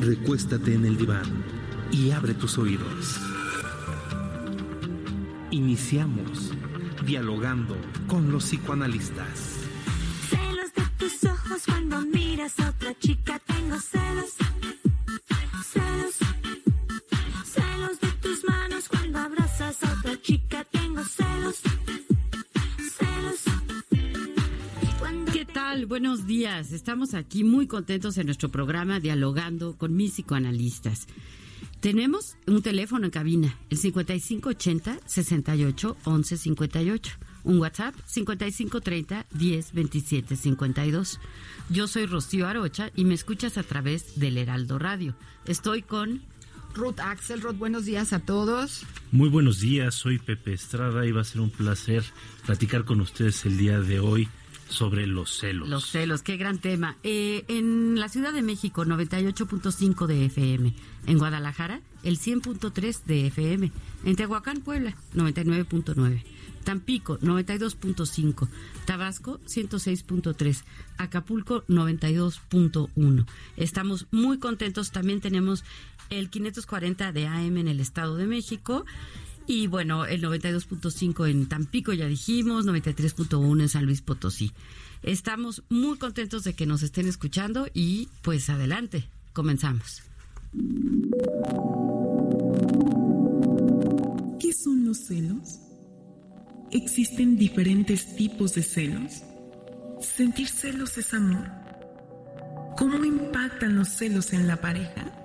Recuéstate en el diván y abre tus oídos. Iniciamos dialogando con los psicoanalistas. Celos de tus ojos cuando miras a otra chica, tengo celos. Celos. Celos de tus manos cuando abrazas a otra chica, tengo celos. Tal? Buenos días. Estamos aquí muy contentos en nuestro programa dialogando con mis psicoanalistas. Tenemos un teléfono en cabina, el 5580 68 11 58. Un WhatsApp 5530 10 27 52. Yo soy Rocío Arocha y me escuchas a través del Heraldo Radio. Estoy con Ruth Axelrod, buenos días a todos. Muy buenos días, soy Pepe Estrada y va a ser un placer platicar con ustedes el día de hoy sobre los celos. Los celos, qué gran tema. Eh, en la Ciudad de México, 98.5 de FM. En Guadalajara, el 100.3 de FM. En Tehuacán, Puebla, 99.9. Tampico, 92.5. Tabasco, 106.3. Acapulco, 92.1. Estamos muy contentos. También tenemos el 540 de AM en el Estado de México. Y bueno, el 92.5 en Tampico, ya dijimos, 93.1 en San Luis Potosí. Estamos muy contentos de que nos estén escuchando y pues adelante, comenzamos. ¿Qué son los celos? ¿Existen diferentes tipos de celos? ¿Sentir celos es amor? ¿Cómo impactan los celos en la pareja?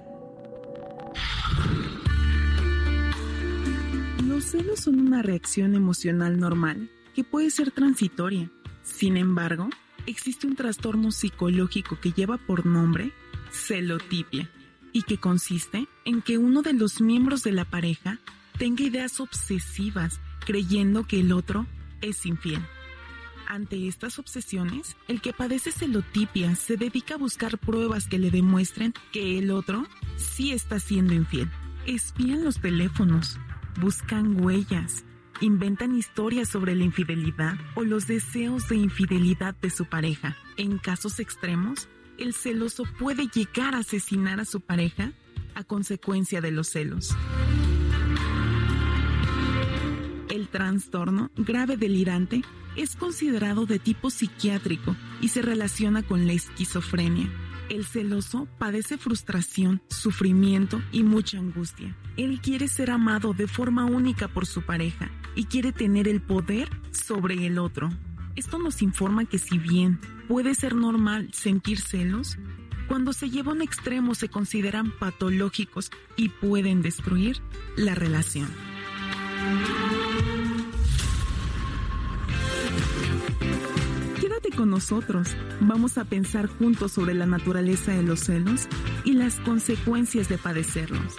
Los celos son una reacción emocional normal que puede ser transitoria. Sin embargo, existe un trastorno psicológico que lleva por nombre celotipia y que consiste en que uno de los miembros de la pareja tenga ideas obsesivas creyendo que el otro es infiel. Ante estas obsesiones, el que padece celotipia se dedica a buscar pruebas que le demuestren que el otro sí está siendo infiel. Espían los teléfonos, buscan huellas, inventan historias sobre la infidelidad o los deseos de infidelidad de su pareja. En casos extremos, el celoso puede llegar a asesinar a su pareja a consecuencia de los celos. El trastorno grave delirante es considerado de tipo psiquiátrico y se relaciona con la esquizofrenia. El celoso padece frustración, sufrimiento y mucha angustia. Él quiere ser amado de forma única por su pareja y quiere tener el poder sobre el otro. Esto nos informa que si bien puede ser normal sentir celos, cuando se lleva a un extremo se consideran patológicos y pueden destruir la relación. Quédate con nosotros. Vamos a pensar juntos sobre la naturaleza de los celos y las consecuencias de padecerlos.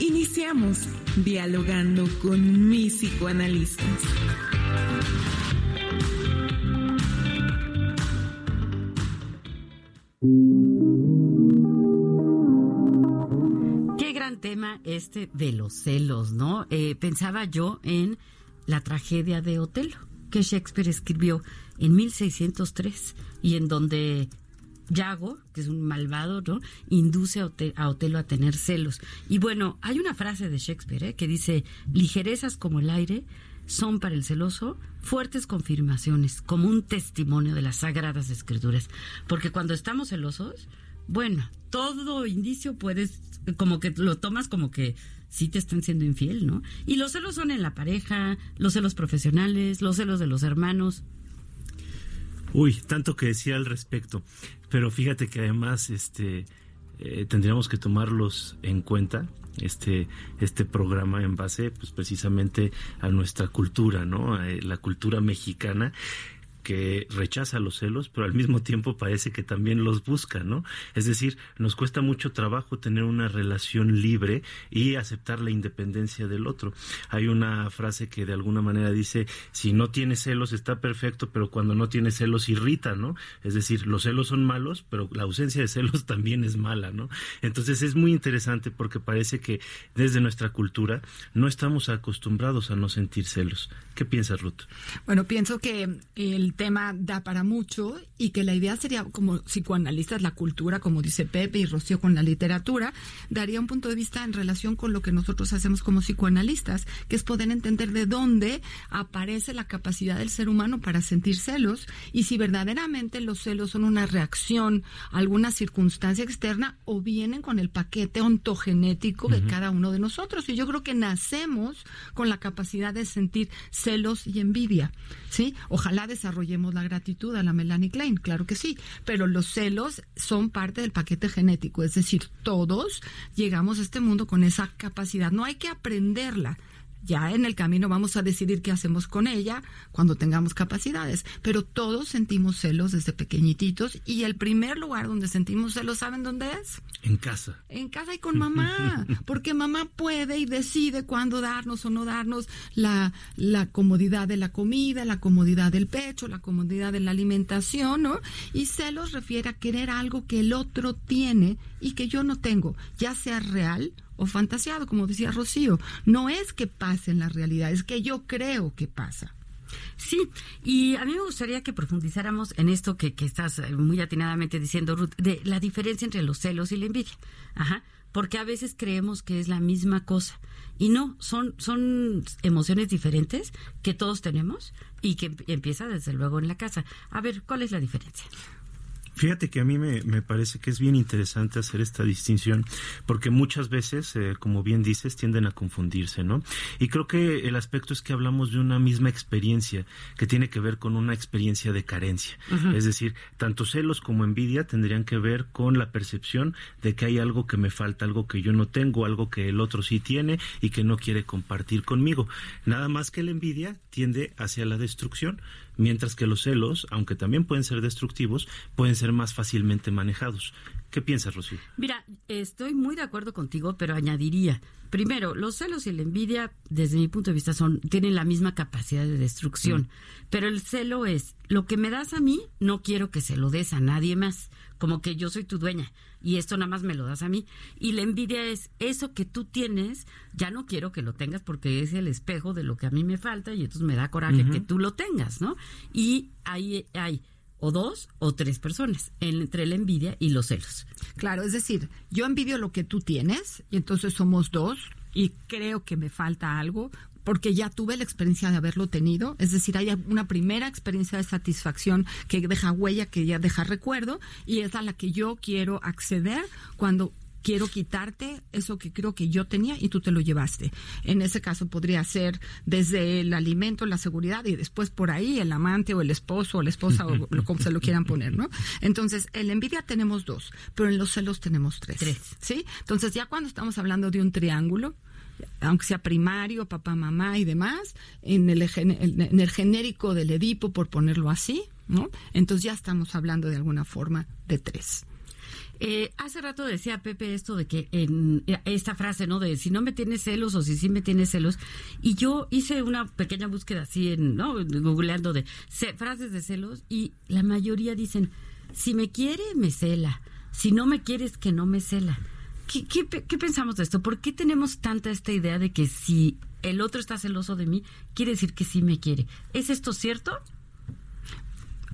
Iniciamos dialogando con mis psicoanalistas. Qué gran tema este de los celos, ¿no? Eh, pensaba yo en la tragedia de Otelo, que Shakespeare escribió en 1603 y en donde Yago, que es un malvado, ¿no? Induce a, Ote- a Otelo a tener celos. Y bueno, hay una frase de Shakespeare ¿eh? que dice, ligerezas como el aire son para el celoso fuertes confirmaciones, como un testimonio de las sagradas escrituras. Porque cuando estamos celosos, bueno, todo indicio puedes, como que lo tomas como que sí te están siendo infiel, ¿no? Y los celos son en la pareja, los celos profesionales, los celos de los hermanos. Uy, tanto que decía al respecto. Pero fíjate que además este eh, tendríamos que tomarlos en cuenta este este programa en base pues precisamente a nuestra cultura, ¿no? Eh, la cultura mexicana que rechaza los celos, pero al mismo tiempo parece que también los busca, ¿no? Es decir, nos cuesta mucho trabajo tener una relación libre y aceptar la independencia del otro. Hay una frase que de alguna manera dice, si no tiene celos está perfecto, pero cuando no tiene celos irrita, ¿no? Es decir, los celos son malos, pero la ausencia de celos también es mala, ¿no? Entonces es muy interesante porque parece que desde nuestra cultura no estamos acostumbrados a no sentir celos. ¿Qué piensas, Ruth? Bueno, pienso que el tema da para mucho y que la idea sería, como psicoanalistas, la cultura, como dice Pepe y Rocío con la literatura, daría un punto de vista en relación con lo que nosotros hacemos como psicoanalistas, que es poder entender de dónde aparece la capacidad del ser humano para sentir celos y si verdaderamente los celos son una reacción a alguna circunstancia externa o vienen con el paquete ontogenético de cada uno de nosotros. Y yo creo que nacemos con la capacidad de sentir celos y envidia, ¿sí? Ojalá desarrollemos la gratitud a la Melanie Klein, claro que sí, pero los celos son parte del paquete genético, es decir, todos llegamos a este mundo con esa capacidad, no hay que aprenderla, ya en el camino vamos a decidir qué hacemos con ella cuando tengamos capacidades. Pero todos sentimos celos desde pequeñititos y el primer lugar donde sentimos celos, ¿saben dónde es? En casa. En casa y con mamá, porque mamá puede y decide cuándo darnos o no darnos la, la comodidad de la comida, la comodidad del pecho, la comodidad de la alimentación, ¿no? Y celos refiere a querer algo que el otro tiene y que yo no tengo, ya sea real o fantasiado, como decía Rocío. No es que pase en la realidad, es que yo creo que pasa. Sí, y a mí me gustaría que profundizáramos en esto que, que estás eh, muy atinadamente diciendo, Ruth, de la diferencia entre los celos y la envidia. Ajá. Porque a veces creemos que es la misma cosa. Y no, son, son emociones diferentes que todos tenemos y que empieza desde luego en la casa. A ver, ¿cuál es la diferencia? Fíjate que a mí me, me, parece que es bien interesante hacer esta distinción, porque muchas veces, eh, como bien dices, tienden a confundirse, ¿no? Y creo que el aspecto es que hablamos de una misma experiencia, que tiene que ver con una experiencia de carencia. Uh -huh. Es decir, tanto celos como envidia tendrían que ver con la percepción de que hay algo que me falta, algo que yo no tengo, algo que el otro sí tiene y que no quiere compartir conmigo. Nada más que la envidia tiende hacia la destrucción mientras que los celos, aunque también pueden ser destructivos, pueden ser más fácilmente manejados. ¿Qué piensas, Rocío? Mira, estoy muy de acuerdo contigo, pero añadiría, primero, los celos y la envidia, desde mi punto de vista, son tienen la misma capacidad de destrucción, mm. pero el celo es, lo que me das a mí, no quiero que se lo des a nadie más, como que yo soy tu dueña y esto nada más me lo das a mí. Y la envidia es eso que tú tienes, ya no quiero que lo tengas porque es el espejo de lo que a mí me falta y entonces me da coraje uh -huh. que tú lo tengas, ¿no? Y ahí hay o dos o tres personas entre la envidia y los celos. Claro, es decir, yo envidio lo que tú tienes y entonces somos dos y creo que me falta algo porque ya tuve la experiencia de haberlo tenido, es decir, hay una primera experiencia de satisfacción que deja huella, que ya deja recuerdo y es a la que yo quiero acceder cuando quiero quitarte eso que creo que yo tenía y tú te lo llevaste. En ese caso podría ser desde el alimento, la seguridad y después por ahí el amante o el esposo o la esposa o lo, como se lo quieran poner, ¿no? Entonces, en la envidia tenemos dos, pero en los celos tenemos tres. Tres. ¿Sí? Entonces, ya cuando estamos hablando de un triángulo, aunque sea primario, papá, mamá y demás, en el, en el genérico del Edipo, por ponerlo así, ¿no? Entonces ya estamos hablando de alguna forma de tres. Eh, hace rato decía Pepe esto de que en esta frase, ¿no? De si no me tienes celos o si sí me tienes celos. Y yo hice una pequeña búsqueda así en, ¿no? Googleando de frases de celos y la mayoría dicen, si me quiere, me cela. Si no me quieres, que no me cela. ¿Qué, qué, qué pensamos de esto? ¿Por qué tenemos tanta esta idea de que si el otro está celoso de mí, quiere decir que sí me quiere? ¿Es esto cierto?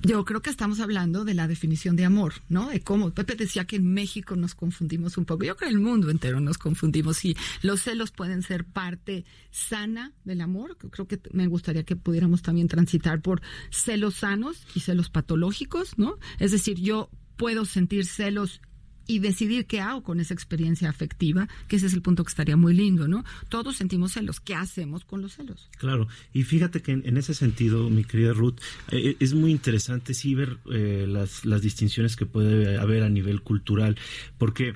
Yo creo que estamos hablando de la definición de amor, ¿no? De cómo Pepe decía que en México nos confundimos un poco. Yo creo que en el mundo entero nos confundimos y los celos pueden ser parte sana del amor. Creo que me gustaría que pudiéramos también transitar por celos sanos y celos patológicos, ¿no? Es decir, yo puedo sentir celos y decidir qué hago con esa experiencia afectiva, que ese es el punto que estaría muy lindo, ¿no? Todos sentimos celos. ¿Qué hacemos con los celos? Claro, y fíjate que en, ese sentido, mi querida Ruth, eh, es muy interesante sí ver eh, las, las distinciones que puede haber a nivel cultural, porque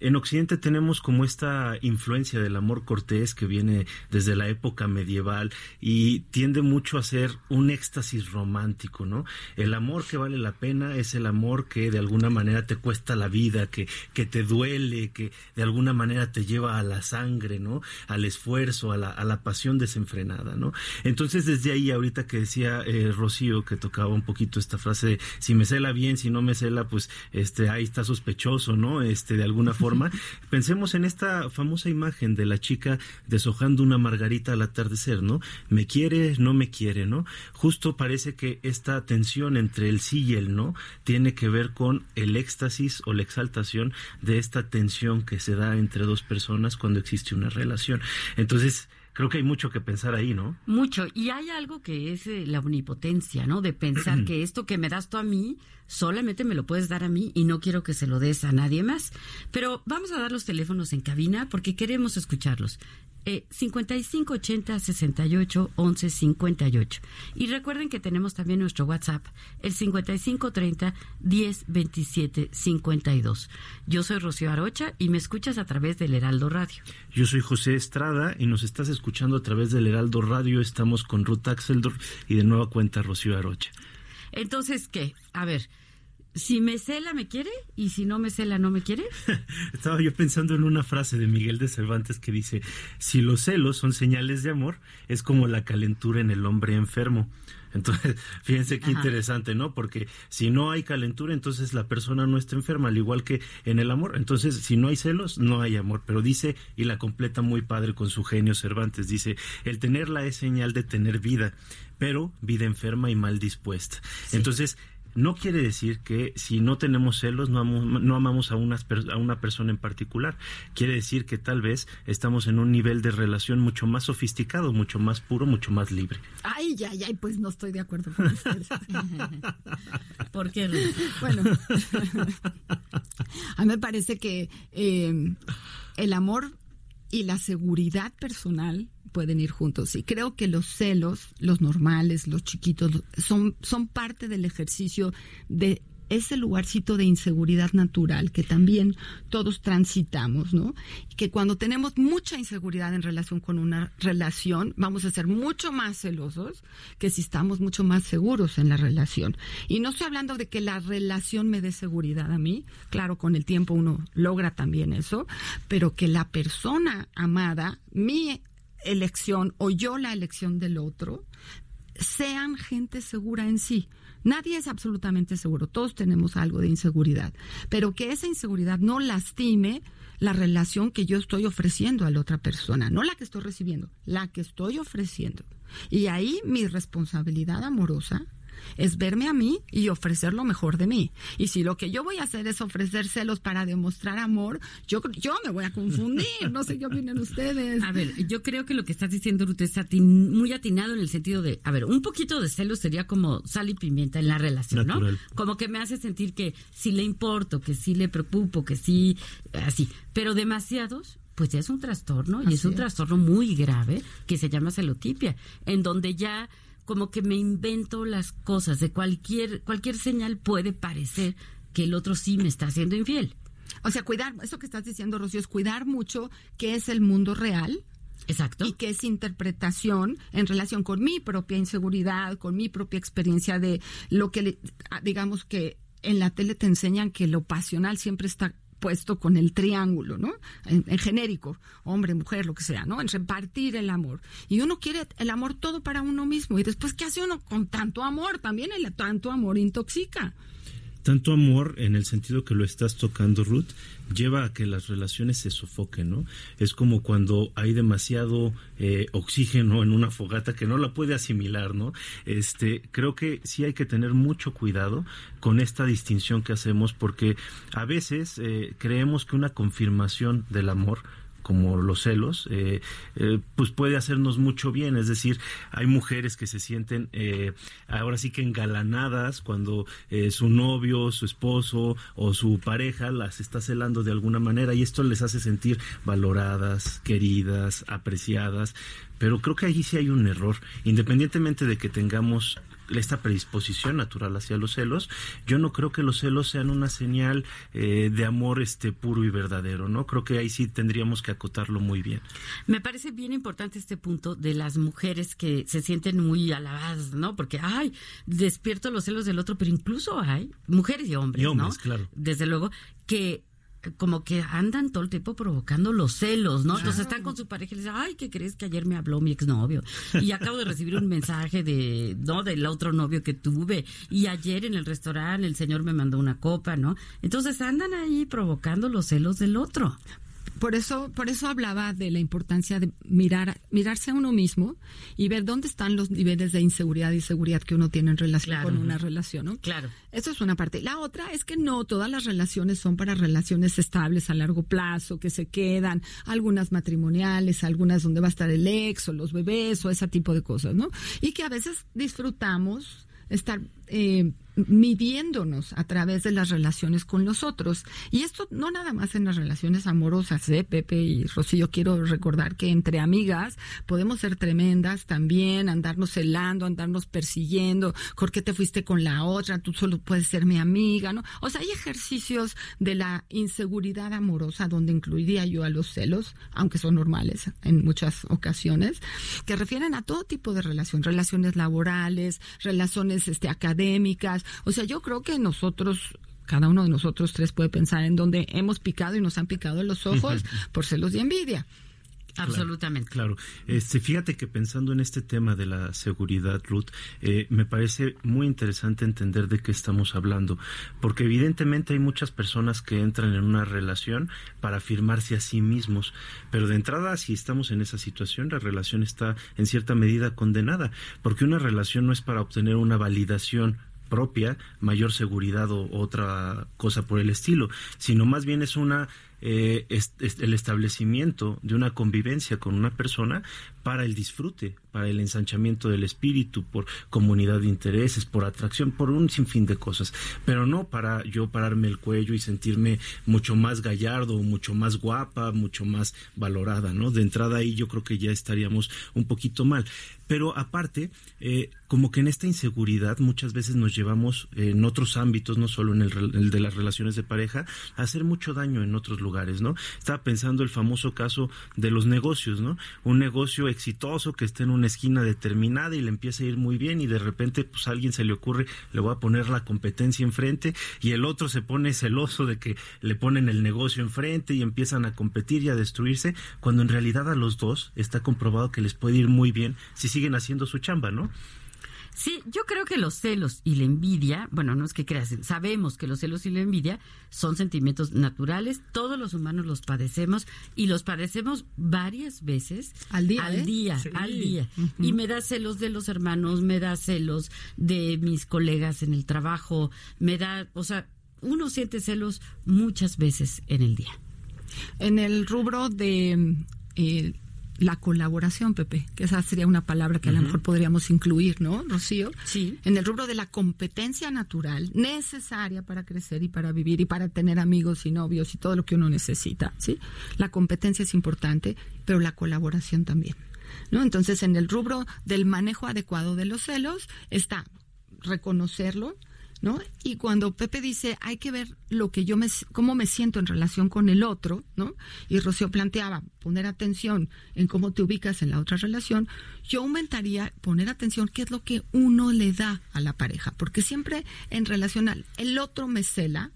en Occidente tenemos como esta influencia del amor cortés que viene desde la época medieval y tiende mucho a ser un éxtasis romántico, ¿no? El amor que vale la pena es el amor que de alguna manera te cuesta la vida, que, que te duele, que de alguna manera te lleva a la sangre, ¿no? Al esfuerzo, a la, a la pasión desenfrenada, ¿no? Entonces desde ahí ahorita que decía eh, Rocío que tocaba un poquito esta frase si me cela bien, si no me cela, pues este ahí está sospechoso, ¿no? Este de alguna forma Pensemos en esta famosa imagen de la chica deshojando una margarita al atardecer, ¿no? Me quiere, no me quiere, ¿no? Justo parece que esta tensión entre el sí y el no tiene que ver con el éxtasis o la exaltación de esta tensión que se da entre dos personas cuando existe una relación. Entonces, creo que hay mucho que pensar ahí, ¿no? Mucho. Y hay algo que es eh, la omnipotencia, ¿no? De pensar que esto que me das tú a mí, solamente me lo puedes dar a mí y no quiero que se lo des a nadie más. Pero vamos a dar los teléfonos en cabina porque queremos escucharlos. Eh, 5580 68 11 58. Y recuerden que tenemos también nuestro WhatsApp, el 5530 10 27 52. Yo soy Rocío Arocha y me escuchas a través del Heraldo Radio. Yo soy José Estrada y nos estás escuchando a través del Heraldo Radio. Estamos con Ruth Axeldorf y de nueva cuenta Rocío Arocha. Entonces, ¿qué? A ver, si me cela, me quiere, y si no me cela, no me quiere. Estaba yo pensando en una frase de Miguel de Cervantes que dice, si los celos son señales de amor, es como la calentura en el hombre enfermo. Entonces, fíjense qué Ajá. interesante, ¿no? Porque si no hay calentura, entonces la persona no está enferma, al igual que en el amor. Entonces, si no hay celos, no hay amor. Pero dice, y la completa muy padre con su genio Cervantes, dice, el tenerla es señal de tener vida, pero vida enferma y mal dispuesta. Entonces, no quiere decir que si no tenemos celos no, amo- no amamos a, unas per- a una persona en particular. Quiere decir que tal vez estamos en un nivel de relación mucho más sofisticado, mucho más puro, mucho más libre. Ay, ya, ya, pues no estoy de acuerdo con ustedes. ¿Por qué? Bueno, a mí me parece que eh, el amor y la seguridad personal pueden ir juntos. Y creo que los celos, los normales, los chiquitos, son, son parte del ejercicio de ese lugarcito de inseguridad natural que también todos transitamos, ¿no? Que cuando tenemos mucha inseguridad en relación con una relación, vamos a ser mucho más celosos que si estamos mucho más seguros en la relación. Y no estoy hablando de que la relación me dé seguridad a mí, claro, con el tiempo uno logra también eso, pero que la persona amada, mi elección o yo la elección del otro, sean gente segura en sí. Nadie es absolutamente seguro, todos tenemos algo de inseguridad, pero que esa inseguridad no lastime la relación que yo estoy ofreciendo a la otra persona, no la que estoy recibiendo, la que estoy ofreciendo. Y ahí mi responsabilidad amorosa es verme a mí y ofrecer lo mejor de mí. Y si lo que yo voy a hacer es ofrecer celos para demostrar amor, yo, yo me voy a confundir. No sé qué opinan ustedes. A ver, yo creo que lo que estás diciendo, Ruth, es atin- muy atinado en el sentido de, a ver, un poquito de celos sería como sal y pimienta en la relación, Natural. ¿no? Como que me hace sentir que sí le importo, que sí le preocupo, que sí, así. Pero demasiados, pues ya es un trastorno y es un es. trastorno muy grave que se llama celotipia, en donde ya como que me invento las cosas de cualquier cualquier señal puede parecer que el otro sí me está haciendo infiel. O sea, cuidar, eso que estás diciendo, Rocío, es cuidar mucho qué es el mundo real Exacto. y qué es interpretación en relación con mi propia inseguridad, con mi propia experiencia de lo que, le- ah, digamos que en la tele te enseñan que lo pasional siempre está puesto con el triángulo, ¿no? En, en genérico, hombre, mujer, lo que sea, ¿no? En repartir el amor. Y uno quiere el amor todo para uno mismo. Y después, ¿qué hace uno con tanto amor? También el tanto amor intoxica. Tanto amor, en el sentido que lo estás tocando, Ruth, lleva a que las relaciones se sofoquen, ¿no? Es como cuando hay demasiado eh, oxígeno en una fogata que no la puede asimilar, ¿no? Este, creo que sí hay que tener mucho cuidado con esta distinción que hacemos, porque a veces eh, creemos que una confirmación del amor como los celos, eh, eh, pues puede hacernos mucho bien. Es decir, hay mujeres que se sienten eh, ahora sí que engalanadas cuando eh, su novio, su esposo o su pareja las está celando de alguna manera y esto les hace sentir valoradas, queridas, apreciadas. Pero creo que allí sí hay un error, independientemente de que tengamos esta predisposición natural hacia los celos, yo no creo que los celos sean una señal eh, de amor este puro y verdadero, ¿no? Creo que ahí sí tendríamos que acotarlo muy bien. Me parece bien importante este punto de las mujeres que se sienten muy alabadas, ¿no? Porque, ay, despierto los celos del otro, pero incluso hay mujeres y hombres, Y hombres, ¿no? claro. Desde luego, que como que andan todo el tiempo provocando los celos, ¿no? Entonces están con su pareja y le dicen, ay, ¿qué crees que ayer me habló mi exnovio? Y acabo de recibir un mensaje de, ¿no? Del otro novio que tuve. Y ayer en el restaurante el señor me mandó una copa, ¿no? Entonces andan ahí provocando los celos del otro. Por eso, por eso hablaba de la importancia de mirar, mirarse a uno mismo y ver dónde están los niveles de inseguridad y seguridad que uno tiene en relación Claro. con una relación, ¿no? Claro. Eso es una parte. La otra es que no todas las relaciones son para relaciones estables a largo plazo, que se quedan, algunas matrimoniales, algunas donde va a estar el ex o los bebés o ese tipo de cosas, ¿no? Y que a veces disfrutamos estar eh, midiéndonos a través de las relaciones con los otros. Y esto no nada más en las relaciones amorosas, ¿eh? Pepe y Rocío, quiero recordar que entre amigas podemos ser tremendas también, andarnos celando, andarnos persiguiendo, ¿por qué te fuiste con la otra? Tú solo puedes ser mi amiga, ¿no? O sea, hay ejercicios de la inseguridad amorosa donde incluiría yo a los celos, aunque son normales en muchas ocasiones, que refieren a todo tipo de relación, relaciones laborales, relaciones este, académicas. O sea, yo creo que nosotros cada uno de nosotros tres puede pensar en donde hemos picado y nos han picado los ojos por celos y envidia. Absolutamente. Claro. Este, fíjate que pensando en este tema de la seguridad, Ruth, eh, me parece muy interesante entender de qué estamos hablando, porque evidentemente hay muchas personas que entran en una relación para afirmarse a sí mismos, pero de entrada, si estamos en esa situación, la relación está en cierta medida condenada, porque una relación no es para obtener una validación propia, mayor seguridad o otra cosa por el estilo, sino más bien es una eh, el establecimiento de una convivencia con una persona para el disfrute, para el ensanchamiento del espíritu, por comunidad de intereses, por atracción, por un sinfín de cosas, pero no para yo pararme el cuello y sentirme mucho más gallardo, mucho más guapa, mucho más valorada, ¿no? De entrada ahí yo creo que ya estaríamos un poquito mal. Pero aparte, eh, como que en esta inseguridad muchas veces nos llevamos en otros ámbitos, no solo en el, el de las relaciones de pareja, a hacer mucho daño en otros lugares, ¿no? Estaba pensando el famoso caso de los negocios, ¿no? Un negocio exitoso que está en una esquina determinada y le empieza a ir muy bien y de repente pues a alguien se le ocurre, le voy a poner la competencia enfrente y el otro se pone celoso de que le ponen el negocio enfrente y empiezan a competir y a destruirse, cuando en realidad a los dos está comprobado que les puede ir muy bien si siguen haciendo su chamba, ¿no? Sí, yo creo que los celos y la envidia, bueno, no es que creas, sabemos que los celos y la envidia son sentimientos naturales, todos los humanos los padecemos y los padecemos varias veces Al día, al ¿eh? día, Sí. al día. Y me da celos de los hermanos, me da celos de mis colegas en el trabajo, me da, o sea, uno siente celos muchas veces en el día. En el rubro de eh, la colaboración, Pepe, que esa sería una palabra que a lo mejor podríamos incluir, ¿no, Rocío? Sí. En el rubro de la competencia natural necesaria para crecer y para vivir y para tener amigos y novios y todo lo que uno necesita, ¿sí? La competencia es importante, pero la colaboración también. ¿No? Entonces, en el rubro del manejo adecuado de los celos está reconocerlo, ¿no? Y cuando Pepe dice, hay que ver lo que yo me, cómo me siento en relación con el otro, ¿no? Y Rocío planteaba poner atención en cómo te ubicas en la otra relación, yo aumentaría poner atención qué es lo que uno le da a la pareja, porque siempre en relación al el otro me cela,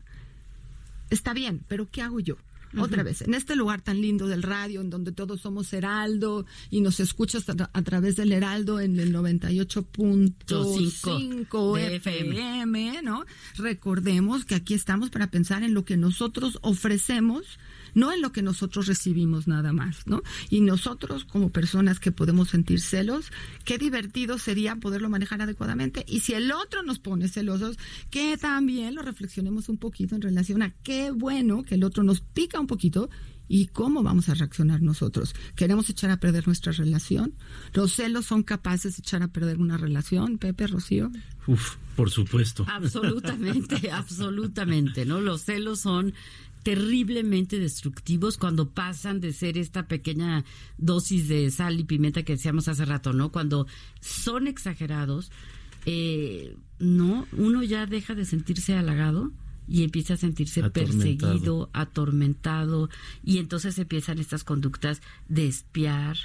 está bien, pero ¿qué hago yo? Otra vez, en este lugar tan lindo del radio, en donde todos somos Heraldo y nos escuchas a, a través del Heraldo en el 98.5 de FM, ¿no? Recordemos que aquí estamos para pensar en lo que nosotros ofrecemos, no en lo que nosotros recibimos nada más, ¿no? Y nosotros como personas que podemos sentir celos, qué divertido sería poderlo manejar adecuadamente. Y si el otro nos pone celosos, que también lo reflexionemos un poquito en relación a qué bueno que el otro nos pica un poquito y cómo vamos a reaccionar nosotros. ¿Queremos echar a perder nuestra relación? ¿Los celos son capaces de echar a perder una relación, Pepe, Rocío? Uf, por supuesto. Absolutamente, absolutamente, ¿no? Los celos son terriblemente destructivos cuando pasan de ser esta pequeña dosis de sal y pimienta que decíamos hace rato, ¿no? Cuando son exagerados, eh, no, uno ya deja de sentirse halagado y empieza a sentirse Atormentado. perseguido, atormentado, y entonces empiezan estas conductas de espiar,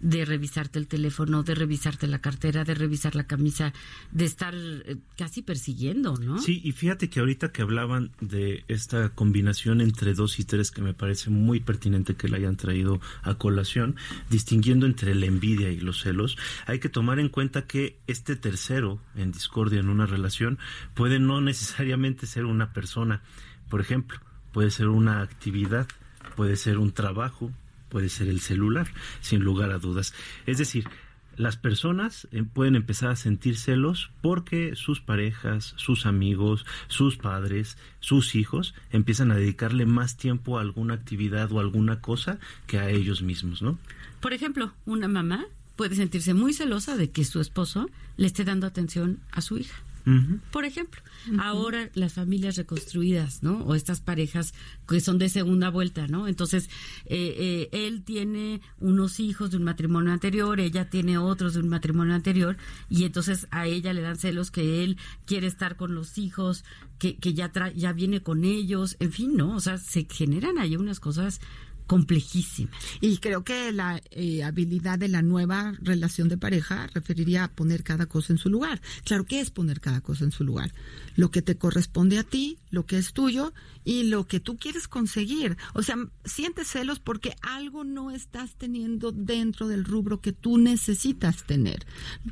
de revisarte el teléfono, de revisarte la cartera, de revisar la camisa, de estar eh, casi persiguiendo, ¿no? Sí, y fíjate que ahorita que hablaban de esta combinación entre dos y tres, que me parece muy pertinente que la hayan traído a colación, distinguiendo entre la envidia y los celos, hay que tomar en cuenta que este tercero en discordia en una relación puede no necesariamente ser una persona. Por ejemplo, puede ser una actividad, puede ser un trabajo, puede ser el celular, sin lugar a dudas. Es decir, las personas eh, pueden empezar a sentir celos porque sus parejas, sus amigos, sus padres, sus hijos empiezan a dedicarle más tiempo a alguna actividad o alguna cosa que a ellos mismos, ¿no? Por ejemplo, una mamá puede sentirse muy celosa de que su esposo le esté dando atención a su hija. Por ejemplo, ahora las familias reconstruidas, ¿no? O estas parejas que son de segunda vuelta, ¿no? Entonces, eh, eh, él tiene unos hijos de un matrimonio anterior, ella tiene otros de un matrimonio anterior, y entonces a ella le dan celos que él quiere estar con los hijos, que, que ya, tra- ya viene con ellos, en fin, ¿no? O sea, se generan ahí unas cosas complejísimas. Y creo que la eh, habilidad de la nueva relación de pareja referiría a poner cada cosa en su lugar. Claro, ¿qué es poner cada cosa en su lugar? Lo que te corresponde a ti, lo que es tuyo y lo que tú quieres conseguir. O sea, sientes celos porque algo no estás teniendo dentro del rubro que tú necesitas tener.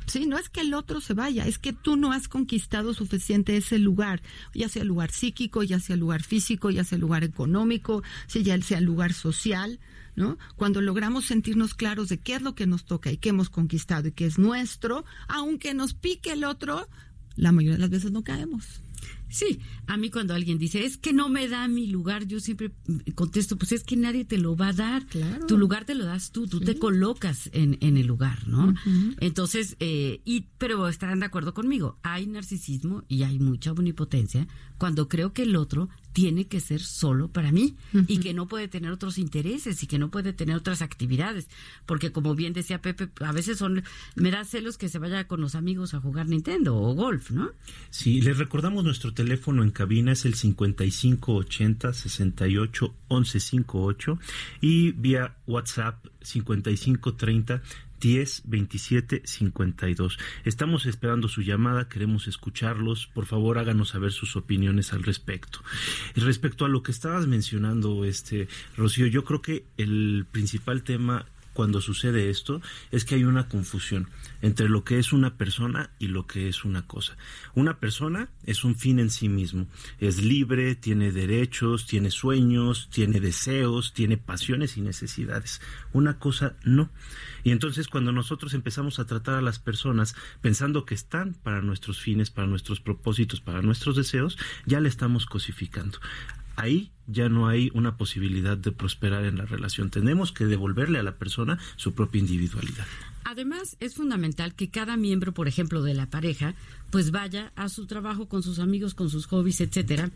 Sí, no es que el otro se vaya, es que tú no has conquistado suficiente ese lugar, ya sea lugar psíquico, ya sea lugar físico, ya sea lugar económico, ya sea lugar social. ¿No? Cuando logramos sentirnos claros de qué es lo que nos toca y qué hemos conquistado y qué es nuestro, aunque nos pique el otro, la mayoría de las veces no caemos. Sí, a mí cuando alguien dice, es que no me da mi lugar, yo siempre contesto, pues es que nadie te lo va a dar. Claro. Tu lugar te lo das tú, tú te colocas en, en el lugar, ¿no? Entonces, eh, y, pero estarán de acuerdo conmigo, hay narcisismo y hay mucha omnipotencia cuando creo que el otro tiene que ser solo para mí y que no puede tener otros intereses y que no puede tener otras actividades, porque como bien decía Pepe, a veces son, me da celos que se vaya con los amigos a jugar Nintendo o golf, ¿no? Sí, les recordamos nuestro teléfono en cabina es el 5580 68 1158 y vía WhatsApp 5530 10 27 52. Estamos esperando su llamada, queremos escucharlos. Por favor, háganos saber sus opiniones al respecto. Y respecto a lo que estabas mencionando, este Rocío, yo creo que el principal tema cuando sucede esto es que hay una confusión entre lo que es una persona y lo que es una cosa. Una persona es un fin en sí mismo, es libre, tiene derechos, tiene sueños, tiene deseos, tiene pasiones y necesidades. Una cosa no. Y entonces cuando nosotros empezamos a tratar a las personas pensando que están para nuestros fines, para nuestros propósitos, para nuestros deseos, ya le estamos cosificando ahí ya no hay una posibilidad de prosperar en la relación. Tenemos que devolverle a la persona su propia individualidad. Además, es fundamental que cada miembro, por ejemplo, de la pareja, pues vaya a su trabajo con sus amigos, con sus hobbies, etcétera,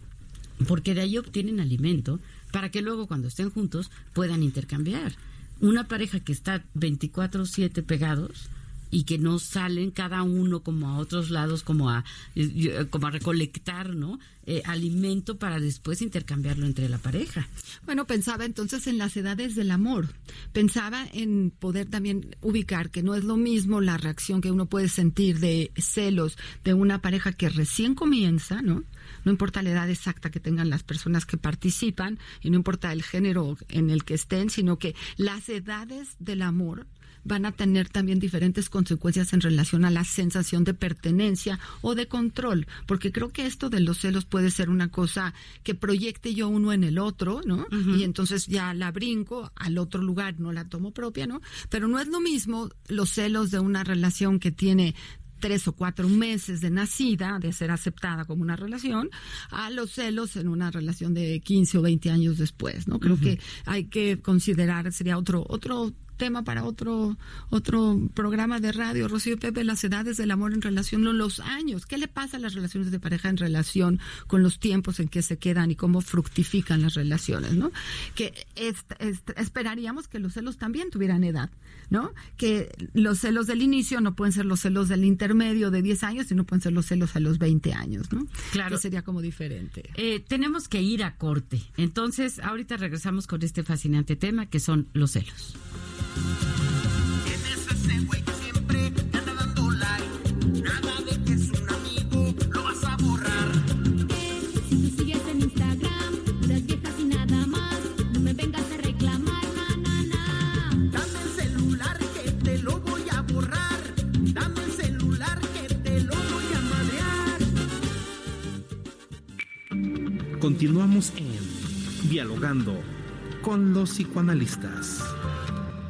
porque de ahí obtienen alimento para que luego cuando estén juntos puedan intercambiar. Una pareja que está 24/7 pegados y que no salen cada uno como a otros lados como a eh, como a recolectar, ¿no? Eh, alimento para después intercambiarlo entre la pareja. Bueno, pensaba entonces en las edades del amor. Pensaba en poder también ubicar que no es lo mismo la reacción que uno puede sentir de celos de una pareja que recién comienza, ¿no? No importa la edad exacta que tengan las personas que participan y no importa el género en el que estén, sino que las edades del amor van a tener también diferentes consecuencias en relación a la sensación de pertenencia o de control, porque creo que esto de los celos puede ser una cosa que proyecte yo uno en el otro, ¿no? Y entonces ya la brinco al otro lugar, no la tomo propia, ¿no? Pero no es lo mismo los celos de una relación que tiene tres o cuatro meses de nacida, de ser aceptada como una relación, a los celos en una relación de 15 o 20 años después, ¿no? Creo que hay que considerar, sería otro, otro tema para otro otro programa de radio, Rocío Pepe, las edades del amor en relación a los años. ¿Qué le pasa a las relaciones de pareja en relación con los tiempos en que se quedan y cómo fructifican las relaciones, ¿no? Que esperaríamos que los celos también tuvieran edad, ¿no? Que los celos del inicio no pueden ser los celos del intermedio de 10 años, sino pueden ser los celos a los 20 años, ¿no? Claro. Que sería como diferente. Eh, tenemos que ir a corte. Entonces, ahorita regresamos con este fascinante tema que son los celos. Continuamos en Dialogando con los psicoanalistas.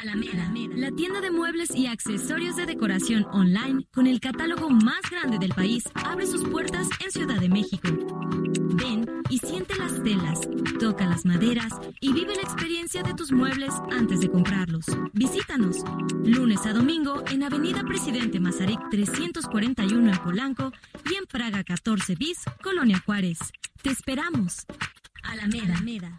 Alameda, la tienda de muebles y accesorios de decoración online con el catálogo más grande del país, abre sus puertas en Ciudad de México. Ven y siente las telas, toca las maderas y vive la experiencia de tus muebles antes de comprarlos. Visítanos lunes a domingo en Avenida Presidente Mazarik 341 en Polanco y en Praga 14 bis, Colonia Juárez. Te esperamos. Alameda. Alameda.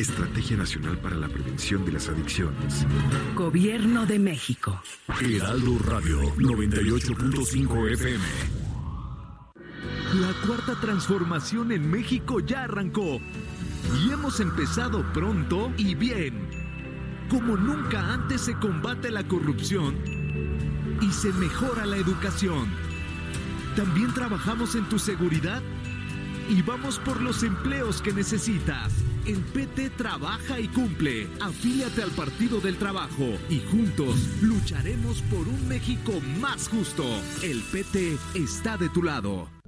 Estrategia Nacional para la Prevención de las Adicciones. Gobierno de México. Heraldo Radio 98.5 FM. La cuarta transformación en México ya arrancó. Y hemos empezado pronto y bien. Como nunca antes se combate la corrupción y se mejora la educación. También trabajamos en tu seguridad y vamos por los empleos que necesitas. El PT trabaja y cumple. Afíliate al Partido del Trabajo y juntos lucharemos por un México más justo. El PT está de tu lado.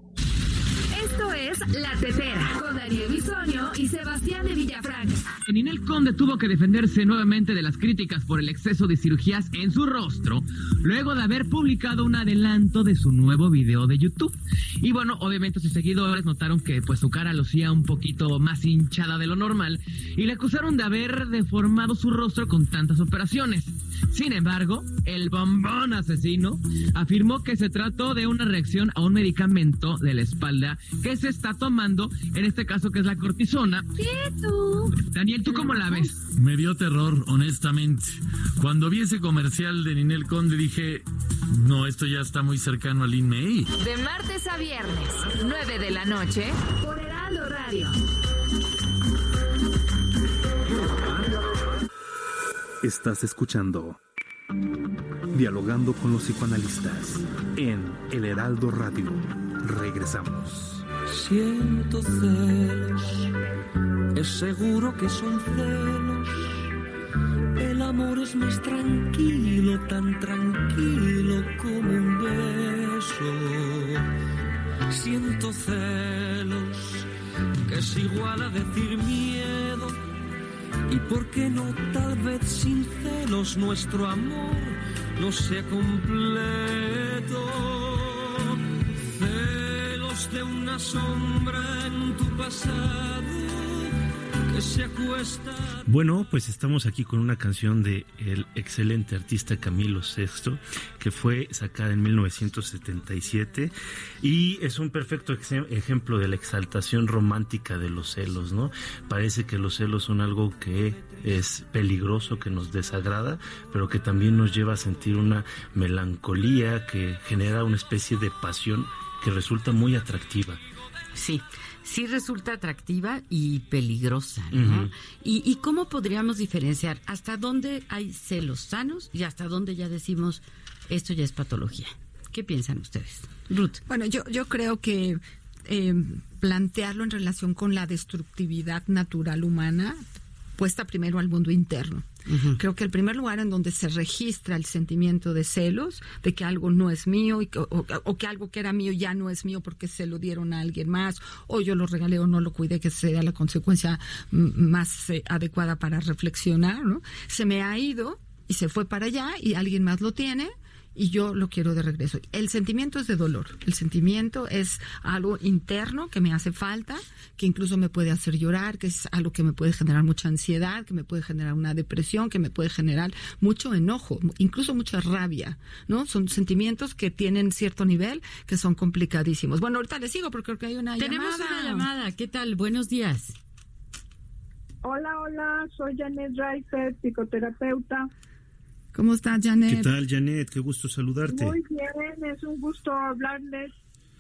Esto es La Tetera, con Daniel Bisoño y Sebastián de Villafranca. Ninel Conde tuvo que defenderse nuevamente de las críticas por el exceso de cirugías en su rostro, luego de haber publicado un adelanto de su nuevo video de YouTube. Y bueno, obviamente sus seguidores notaron que pues su cara lucía un poquito más hinchada de lo normal y le acusaron de haber deformado su rostro con tantas operaciones. Sin embargo, el bombón asesino afirmó que se trató de una reacción a un medicamento de la espalda que se está tomando, en este caso que es la cortisona. Daniel, ¿tú cómo la ves? Me dio terror, honestamente. Cuando vi ese comercial de Ninel Conde dije, no, esto ya está muy cercano al May. De martes a viernes, 9 de la noche, por Heraldo Radio. Estás escuchando Dialogando con los psicoanalistas en El Heraldo Radio. Regresamos. Siento celos, es seguro que son celos. El amor es más tranquilo, tan tranquilo como un beso. Siento celos, que es igual a decir miedo. Y por qué no, tal vez sin celos, nuestro amor no sea completo. De una sombra en tu pasado que se acuesta. Bueno, pues estamos aquí con una canción de el excelente artista Camilo VI, que fue sacada en 1977 y es un perfecto ejemplo de la exaltación romántica de los celos, ¿no? Parece que los celos son algo que es peligroso, que nos desagrada, pero que también nos lleva a sentir una melancolía que genera una especie de pasión que resulta muy atractiva. Sí, sí resulta atractiva y peligrosa, ¿no? ¿Y, ¿Y cómo podríamos diferenciar hasta dónde hay celos sanos y hasta dónde ya decimos esto ya es patología? ¿Qué piensan ustedes? Ruth. Bueno, yo, yo creo que eh, plantearlo en relación con la destructividad natural humana puesta primero al mundo interno. Creo que el primer lugar en donde se registra el sentimiento de celos, de que algo no es mío y que- o, o que algo que era mío ya no es mío porque se lo dieron a alguien más, o yo lo regalé o no lo cuidé, que sea la consecuencia mm, más eh, adecuada para reflexionar, ¿no? Se me ha ido y se fue para allá y alguien más lo tiene y yo lo quiero de regreso. El sentimiento es de dolor, el sentimiento es algo interno que me hace falta, que incluso me puede hacer llorar, que es algo que me puede generar mucha ansiedad, que me puede generar una depresión, que me puede generar mucho enojo, incluso mucha rabia, ¿no? Son sentimientos que tienen cierto nivel, que son complicadísimos. Bueno, ahorita les sigo porque creo que hay una Tenemos llamada. una llamada. ¿Qué tal? Buenos días. Hola, hola, soy Janet Reifer, psicoterapeuta. ¿Cómo estás, Janet? ¿Qué tal, Janet? Qué gusto saludarte. Muy bien, es un gusto hablarles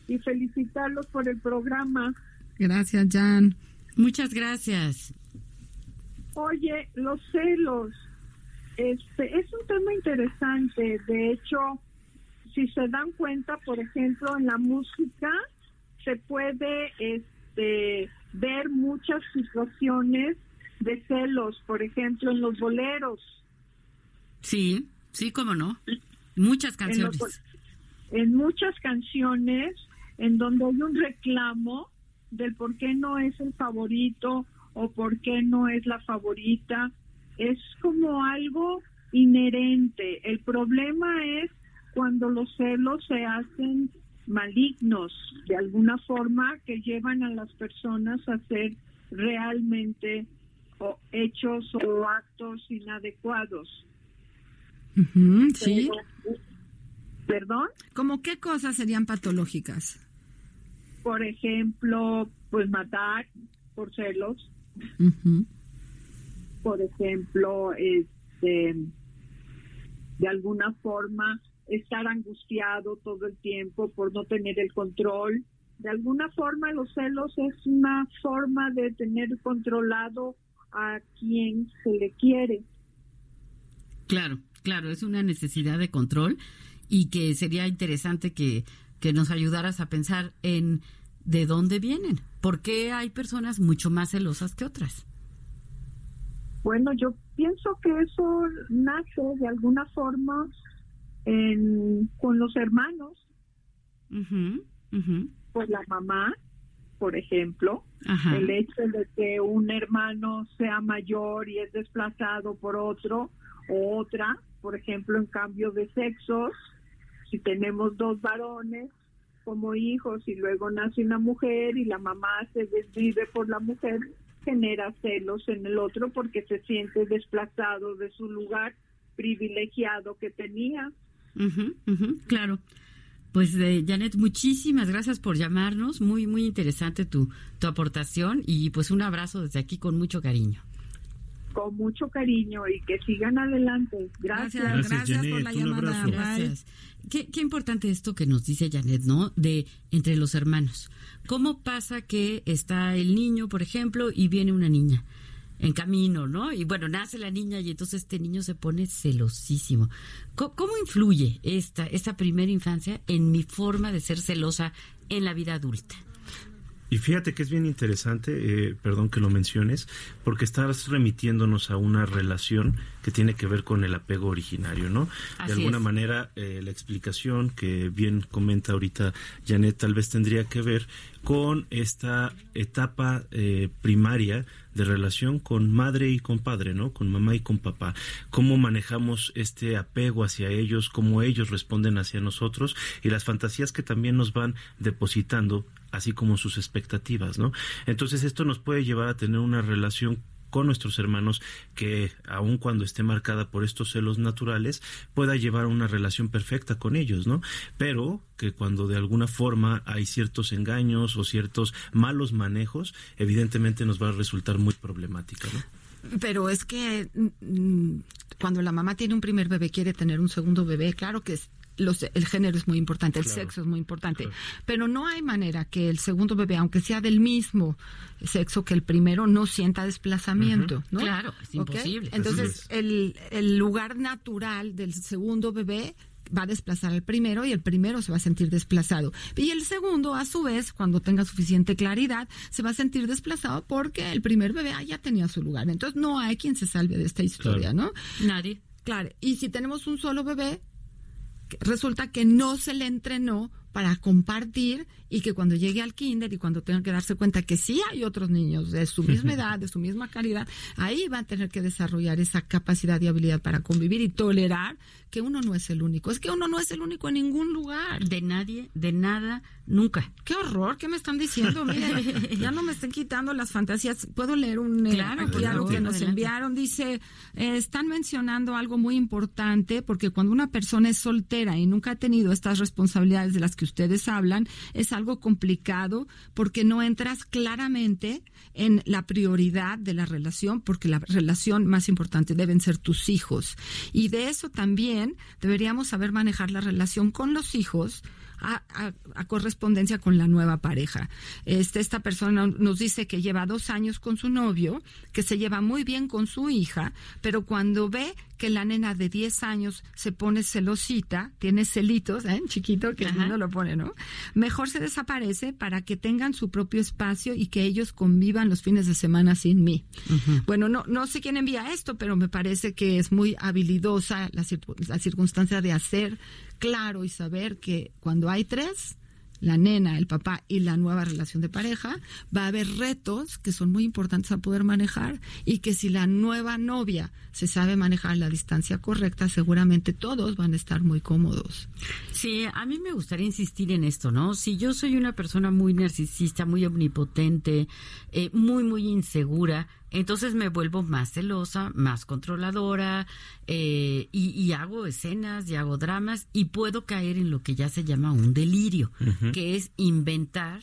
y felicitarlos por el programa. Gracias, Jan. Muchas gracias. Oye, los celos, este, es un tema interesante. De hecho, si se dan cuenta, por ejemplo, en la música se puede este, ver muchas situaciones de celos, por ejemplo, en los boleros. Sí, sí, cómo no. Muchas en, canciones. en muchas canciones en donde hay un reclamo del por qué no es el favorito o por qué no es la favorita. Es como algo inherente. El problema es cuando los celos se hacen malignos de alguna forma que llevan a las personas a hacer realmente o hechos o actos inadecuados. Ujú, sí. ¿Perdón? ¿Cómo qué cosas serían patológicas? por ejemplo, pues matar por celos, por ejemplo, este, de alguna forma estar angustiado todo el tiempo por no tener el control. De alguna forma los celos es una forma de tener controlado a quien se le quiere. Claro, claro, es una necesidad de control y que sería interesante que, que nos ayudaras a pensar en de dónde vienen. ¿Por qué hay personas mucho más celosas que otras? Bueno, yo pienso que eso nace de alguna forma en- con los hermanos, pues la mamá, por ejemplo, Ajá. el hecho de que un hermano sea mayor y es desplazado por otro o otra, por ejemplo, en cambio de sexos, si tenemos dos varones como hijos y luego nace una mujer y la mamá se desvive por la mujer, genera celos en el otro porque se siente desplazado de su lugar privilegiado que tenía. Ujú, ujú, claro. Pues eh, Janet, muchísimas gracias por llamarnos. Muy, muy interesante tu, tu aportación y pues un abrazo desde aquí con mucho cariño. Con mucho cariño y que sigan adelante. Gracias. Gracias, gracias por la llamada. Gracias. Qué, qué importante esto que nos dice Janet, ¿no? De entre los hermanos. ¿Cómo pasa que está el niño, por ejemplo, y viene una niña en camino, ¿no? Y bueno, nace la niña y entonces este niño se pone celosísimo. ¿Cómo, cómo influye esta, esta primera infancia en mi forma de ser celosa en la vida adulta? Y fíjate que es bien interesante, eh, perdón que lo menciones, porque estás remitiéndonos a una relación que tiene que ver con el apego originario, ¿no? Así de alguna es. manera, eh, la explicación que bien comenta ahorita Janet tal vez tendría que ver con esta etapa eh, primaria de relación con madre y con padre, ¿no? Con mamá y con papá. Cómo manejamos este apego hacia ellos, cómo ellos responden hacia nosotros y las fantasías que también nos van depositando así como sus expectativas, ¿no? Entonces esto nos puede llevar a tener una relación con nuestros hermanos que aun cuando esté marcada por estos celos naturales pueda llevar una relación perfecta con ellos, ¿no? Pero que cuando de alguna forma hay ciertos engaños o ciertos malos manejos, evidentemente nos va a resultar muy problemática, ¿no? Pero es que mm, cuando la mamá tiene un primer bebé, quiere tener un segundo bebé, claro que los- el género es muy importante, el Claro. sexo es muy importante, pero no hay manera que el segundo bebé, aunque sea del mismo sexo que el primero, no sienta desplazamiento. Claro, es imposible. Entonces, Así el, el lugar natural del segundo bebé va a desplazar al primero y el primero se va a sentir desplazado. Y el segundo, a su vez, cuando tenga suficiente claridad, se va a sentir desplazado porque el primer bebé ah, ya tenía su lugar. Entonces no hay quien se salve de esta historia, ¿no? Nadie. Claro, y si tenemos un solo bebé, resulta que no se le entrenó para compartir y que cuando llegue al kinder y cuando tenga que darse cuenta que sí hay otros niños de su misma edad, de su misma calidad, ahí va a tener que desarrollar esa capacidad y habilidad para convivir y tolerar que uno no es el único. Es que uno no es el único en ningún lugar. De nadie, de nada, nunca. Qué horror, ¿qué me están diciendo? Miren, ya no me estén quitando las fantasías. ¿Puedo leer un, eh, Claro, aquí algo que nos adelante. enviaron? Dice, eh, están mencionando algo muy importante porque cuando una persona es soltera y nunca ha tenido estas responsabilidades de las que ustedes hablan, es algo complicado porque no entras claramente en la prioridad de la relación, porque la relación más importante deben ser tus hijos. Y de eso también deberíamos saber manejar la relación con los hijos a, a- a correspondencia con la nueva pareja. Este, esta persona nos dice que lleva dos años con su novio, que se lleva muy bien con su hija, pero cuando ve que la nena de 10 años se pone celosita, tiene celitos, ¿eh? chiquito, que no lo pone, ¿no? Mejor se desaparece para que tengan su propio espacio y que ellos convivan los fines de semana sin mí. Bueno, no, no sé quién envía esto, pero me parece que es muy habilidosa la, la circunstancia de hacer claro y saber que cuando hay tres, la nena, el papá y la nueva relación de pareja, va a haber retos que son muy importantes a poder manejar y que si la nueva novia se sabe manejar la distancia correcta, seguramente todos van a estar muy cómodos. Sí, a mí me gustaría insistir en esto, ¿no? Si yo soy una persona muy narcisista, muy omnipotente, eh, muy, muy insegura, entonces me vuelvo más celosa, más controladora eh, y, y hago escenas y hago dramas y puedo caer en lo que ya se llama un delirio, que es inventar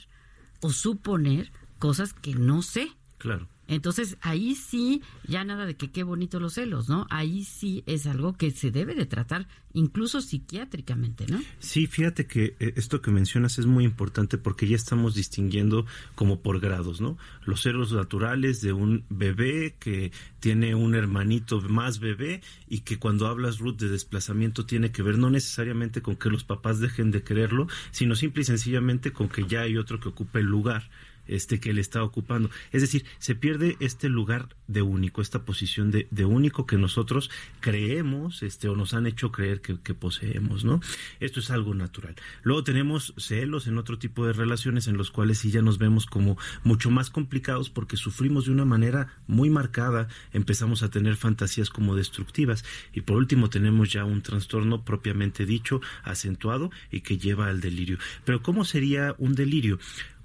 o suponer cosas que no sé. Claro. Entonces ahí sí, ya nada de que qué bonito los celos, ¿no? Ahí sí es algo que se debe de tratar incluso psiquiátricamente, ¿no? Sí, fíjate que eh, esto que mencionas es muy importante porque ya estamos distinguiendo como por grados, ¿no? Los celos naturales de un bebé que tiene un hermanito más bebé y que cuando hablas, Ruth, de desplazamiento tiene que ver no necesariamente con que los papás dejen de quererlo, sino simple y sencillamente con que ya hay otro que ocupe el lugar este que él está ocupando. Es decir, se pierde este lugar de único, esta posición de, único que nosotros creemos, este, o nos han hecho creer que, que poseemos, ¿no? Esto es algo natural. Luego tenemos celos en otro tipo de relaciones en los cuales sí ya nos vemos como mucho más complicados porque sufrimos de una manera muy marcada, empezamos a tener fantasías como destructivas y por último tenemos ya un trastorno propiamente dicho, acentuado y que lleva al delirio. Pero ¿cómo sería un delirio?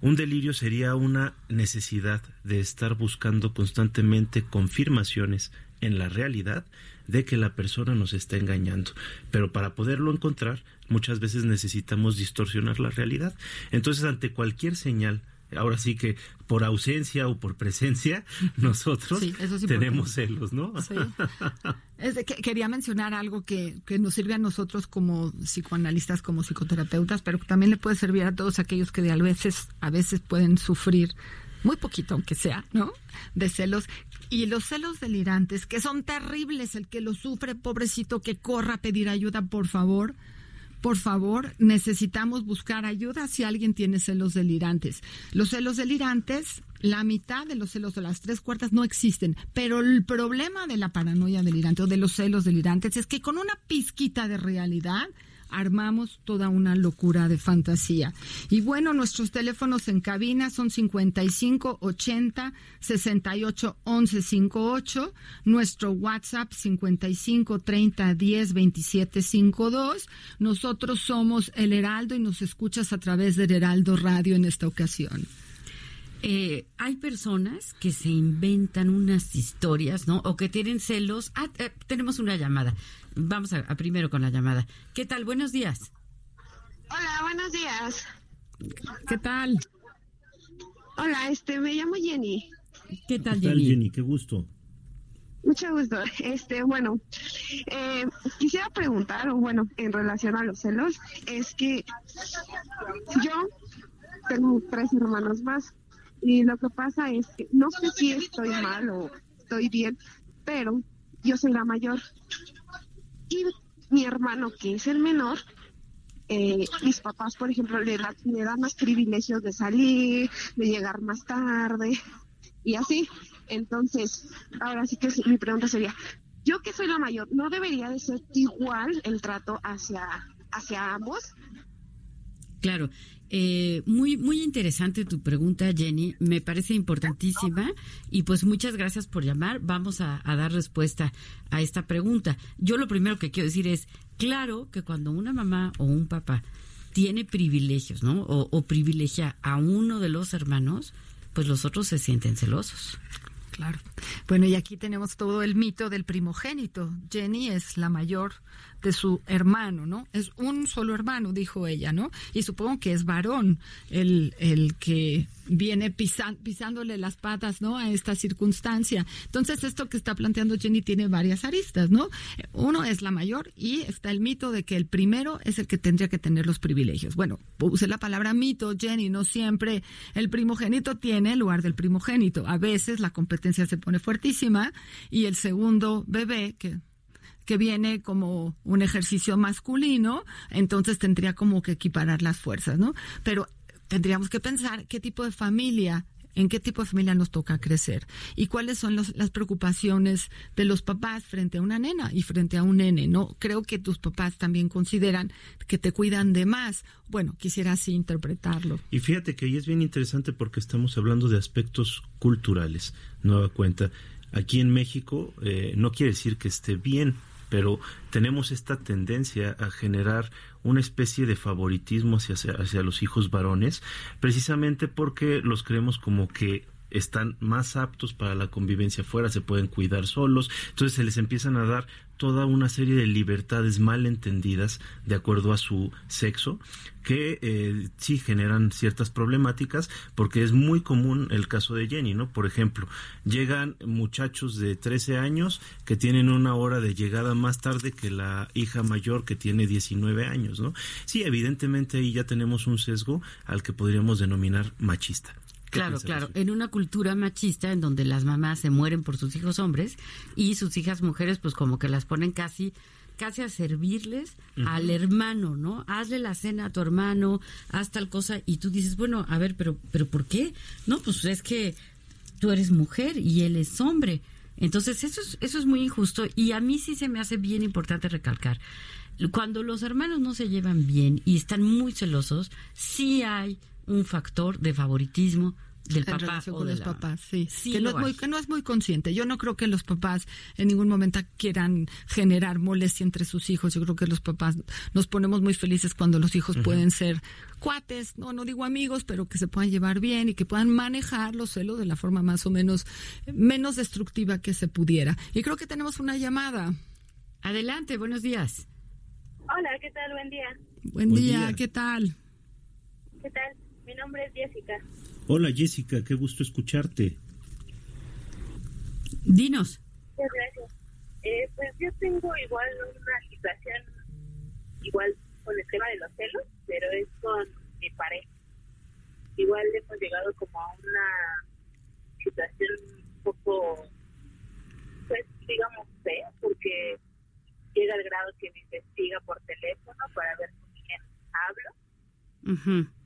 Un delirio sería una necesidad de estar buscando constantemente confirmaciones en la realidad de que la persona nos está engañando. Pero para poderlo encontrar, muchas veces necesitamos distorsionar la realidad. Entonces, ante cualquier señal, ahora sí que por ausencia o por presencia, nosotros Sí, tenemos celos, ¿no? Sí. Es de que quería mencionar algo que, que nos sirve a nosotros como psicoanalistas, como psicoterapeutas, pero que también le puede servir a todos aquellos que de a veces, a veces pueden sufrir muy poquito, aunque sea, ¿no? De celos. Y los celos delirantes, que son terribles, el que los sufre, pobrecito, que corra a pedir ayuda, por favor. Por favor, necesitamos buscar ayuda si alguien tiene celos delirantes. Los celos delirantes, la mitad de los celos de las tres cuartas no existen, pero el problema de la paranoia delirante o de los celos delirantes es que con una pizquita de realidad armamos toda una locura de fantasía. Y bueno, nuestros teléfonos en cabina son 55 80 68 11 58, nuestro WhatsApp 55 30 10 27 52. Nosotros somos El Heraldo y nos escuchas a través del Heraldo Radio en esta ocasión. Eh, hay personas que se inventan unas historias, ¿no? O que tienen celos. Ah, eh, tenemos una llamada. Vamos a, a primero con la llamada. ¿Qué tal? Buenos días. Hola, buenos días. ¿Qué tal? Hola, este, me llamo Jenny. ¿Qué tal, ¿Qué tal, Jenny? Qué gusto. Mucho gusto. Este, bueno, eh, quisiera preguntar, o bueno, en relación a los celos, es que yo tengo tres hermanos más y lo que pasa es que no sé si estoy mal o estoy bien, pero yo soy la mayor y mi hermano que es el menor eh, mis papás, por ejemplo, le, da- le dan más privilegios de salir, de llegar más tarde y así. Entonces, ahora sí que mi pregunta sería, yo que soy la mayor, ¿no debería de ser igual el trato hacia, hacia ambos? Claro. Eh, muy, muy interesante tu pregunta, Jenny. Me parece importantísima y pues muchas gracias por llamar. Vamos a, dar respuesta a esta pregunta. Yo lo primero que quiero decir es, claro que cuando una mamá o un papá tiene privilegios, ¿no? O, o privilegia a uno de los hermanos, pues los otros se sienten celosos. Claro. Bueno, y aquí tenemos todo el mito del primogénito. Jenny es la mayor de su hermano, ¿no? Es un solo hermano, dijo ella, ¿no? Y supongo que es varón el, el que viene pisándole las patas, ¿no? A esta circunstancia. Entonces, esto que está planteando Jenny tiene varias aristas, ¿no? Uno es la mayor y está el mito de que el primero es el que tendría que tener los privilegios. Bueno, usé la palabra mito, Jenny, no siempre el primogénito tiene el lugar del primogénito. A veces la competencia se pone fuertísima y el segundo bebé, que que viene como un ejercicio masculino, entonces tendría como que equiparar las fuerzas, ¿no? Pero tendríamos que pensar qué tipo de familia, en qué tipo de familia nos toca crecer y cuáles son los- las preocupaciones de los papás frente a una nena y frente a un nene, ¿no? Creo que tus papás también consideran que te cuidan de más. Bueno, quisiera así interpretarlo. Y fíjate que ahí es bien interesante porque estamos hablando de aspectos culturales. Nueva cuenta. Aquí en México eh, no quiere decir que esté bien, pero tenemos esta tendencia a generar una especie de favoritismo hacia, hacia los hijos varones, precisamente porque los creemos como que están más aptos para la convivencia afuera, se pueden cuidar solos, entonces se les empiezan a dar toda una serie de libertades mal entendidas de acuerdo a su sexo que eh, sí generan ciertas problemáticas porque es muy común el caso de Jenny, ¿no? Por ejemplo, llegan muchachos de 13 años que tienen una hora de llegada más tarde que la hija mayor que tiene 19 años, ¿no? Sí, evidentemente ahí ya tenemos un sesgo al que podríamos denominar machista. ¿Qué Claro, claro. En una cultura machista en donde las mamás se mueren por sus hijos hombres y sus hijas mujeres pues como que las ponen casi casi a servirles al hermano, ¿no? Hazle la cena a tu hermano, haz tal cosa y tú dices, bueno, a ver, pero pero ¿por qué? No, pues es que tú eres mujer y él es hombre. Entonces, eso es eso es muy injusto y a mí sí se me hace bien importante recalcar cuando los hermanos no se llevan bien y están muy celosos, sí hay un factor de favoritismo del en papá o con de los la papás, sí, Sí que no es muy que no es muy consciente. Yo no creo que los papás en ningún momento quieran generar molestia entre sus hijos. Yo creo que los papás nos ponemos muy felices cuando los hijos pueden ser cuates, no no digo amigos, pero que se puedan llevar bien y que puedan manejar los celos de la forma más o menos menos destructiva que se pudiera. Y creo que tenemos una llamada. Adelante, buenos días. Hola, ¿qué tal? Buen día. Buen, Buen día, día. ¿qué tal? ¿Qué tal? Mi nombre es Jessica. Hola Jessica, qué gusto escucharte. Dinos. Muchas gracias. Eh, pues yo tengo igual una situación igual con el tema de los celos, pero es con mi pareja. Igual hemos llegado como a una situación un poco, pues digamos, fea, porque llega al grado que me investiga por teléfono para ver con quién hablo. Ujú.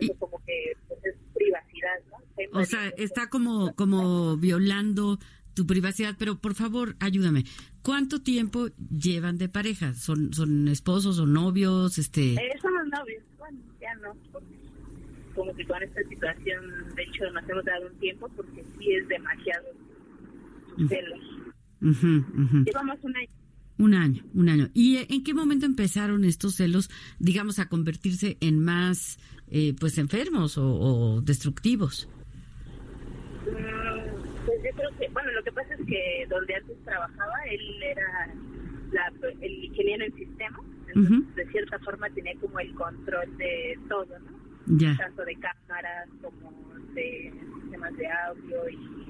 Entonces, como que pues, es privacidad, ¿no? Hay O sea, está como como violando tu privacidad, pero por favor, ayúdame. ¿Cuánto tiempo llevan de pareja? ¿Son, son esposos o novios? Este... Eh, somos novios, bueno, ya no, como que con esta situación, de hecho, nos hemos dado un tiempo porque sí es demasiado celos. Ujú, ujú. Llevamos un año. Un año, un año. ¿Y en qué momento empezaron estos celos, digamos, a convertirse en más, eh, pues, enfermos o, o destructivos? Pues yo creo que, bueno, lo que pasa es que donde antes trabajaba, él era la, el ingeniero en sistemas, entonces de cierta forma tenía como el control de todo, ¿no? Ya. Tanto de cámaras como de sistemas de audio y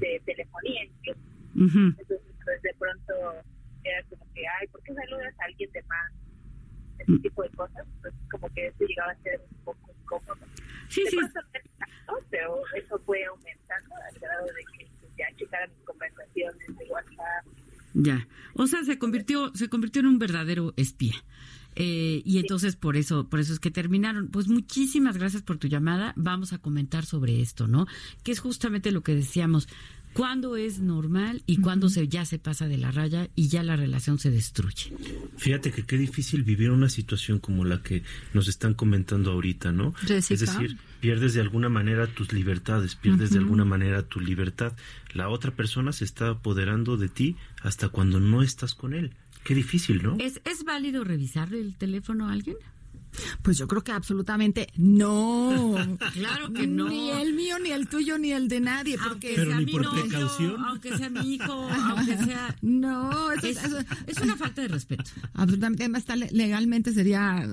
de telefonía. incluso. Entonces, pues de pronto era como que, ay, ¿por qué saludas a alguien de más? Ese tipo de cosas, pues como que eso llegaba a ser un poco incómodo. Sí, de sí. tanto, pero eso fue aumentando al grado de que ya checaran mis conversaciones de WhatsApp. Ya. O sea, se convirtió, se convirtió en un verdadero espía. Eh, y entonces por eso, por eso es que terminaron. Pues muchísimas gracias por tu llamada. Vamos a comentar sobre esto, ¿no? Que es justamente lo que decíamos. ¿Cuándo es normal y cuándo se ya se pasa de la raya y ya la relación se destruye? Fíjate que qué difícil vivir una situación como la que nos están comentando ahorita, ¿no? Jessica. Es decir, pierdes de alguna manera tus libertades, pierdes de alguna manera tu libertad. La otra persona se está apoderando de ti hasta cuando no estás con él. Qué difícil, ¿no? ¿Es, ¿Es válido revisarle el teléfono a alguien? Pues yo creo que absolutamente no. Claro que no. Ni el mío, ni el tuyo, ni el de nadie. Porque Aunque sea mi novio, aunque sea mi hijo, aunque sea... No, eso es, eso- es una falta de respeto. Absolutamente. Además, legalmente sería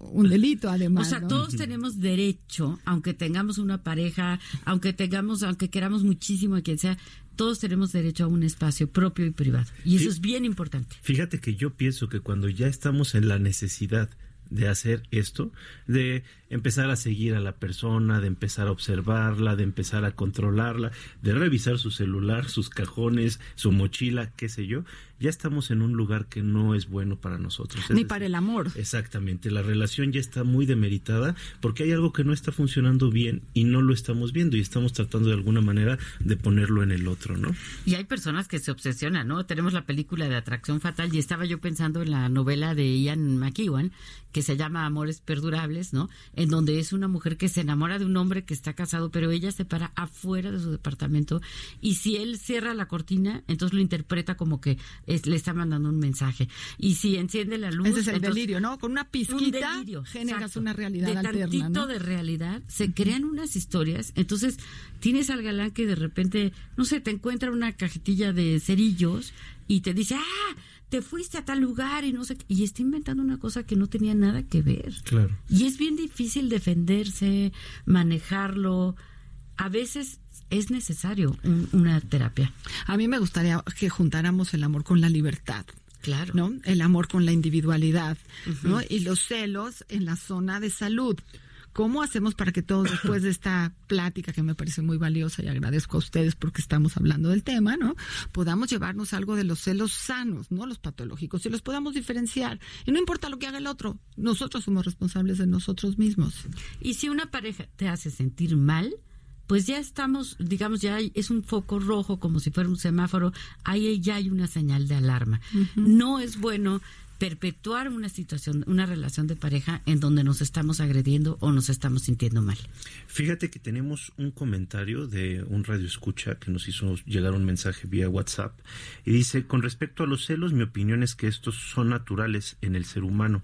un delito, además. O sea, ¿no? todos tenemos derecho, aunque tengamos una pareja, aunque tengamos, aunque queramos muchísimo a quien sea, todos tenemos derecho a un espacio propio y privado. Y eso Sí. es bien importante. Fíjate que yo pienso que cuando ya estamos en la necesidad de hacer esto, de empezar a seguir a la persona, de empezar a observarla, de empezar a controlarla, de revisar su celular, sus cajones, su mochila, qué sé yo, ya estamos en un lugar que no es bueno para nosotros. Es Ni decir, para el amor. Exactamente, la relación ya está muy demeritada porque hay algo que no está funcionando bien y no lo estamos viendo y estamos tratando de alguna manera de ponerlo en el otro, ¿no? Y hay personas que se obsesionan, ¿no? Tenemos la película de Atracción Fatal y estaba yo pensando en la novela de Ian McEwan que se llama Amores Perdurables, ¿no? En donde es una mujer que se enamora de un hombre que está casado, pero ella se para afuera de su departamento y si él cierra la cortina, entonces lo interpreta como que es- le está mandando un mensaje. Y si enciende la luz... Ese es el entonces- delirio, ¿no? Con una un pizquita delirio, generas exacto. una realidad de alterna, tantito ¿no? de realidad se crean unas historias entonces tienes al galán que de repente no sé te encuentra una cajetilla de cerillos y te dice ah te fuiste a tal lugar y no sé qué", y está inventando una cosa que no tenía nada que ver Claro. y es bien difícil defenderse manejarlo a veces es necesario un- una terapia A mí me gustaría que juntáramos el amor con la libertad. Claro. ¿No? El amor con la individualidad, ¿no? Y los celos en la zona de salud. ¿Cómo hacemos para que todos después de esta plática que me parece muy valiosa y agradezco a ustedes porque estamos hablando del tema, ¿no? Podamos llevarnos algo de los celos sanos, no los patológicos, y los podamos diferenciar. Y no importa lo que haga el otro, nosotros somos responsables de nosotros mismos. Y si una pareja te hace sentir mal, pues ya estamos, digamos, ya hay- es un foco rojo, como si fuera un semáforo, ahí ya hay una señal de alarma. No es bueno perpetuar una situación, una relación de pareja en donde nos estamos agrediendo o nos estamos sintiendo mal. Fíjate que tenemos un comentario de un radio escucha que nos hizo llegar un mensaje vía WhatsApp y dice, con respecto a los celos, mi opinión es que estos son naturales en el ser humano,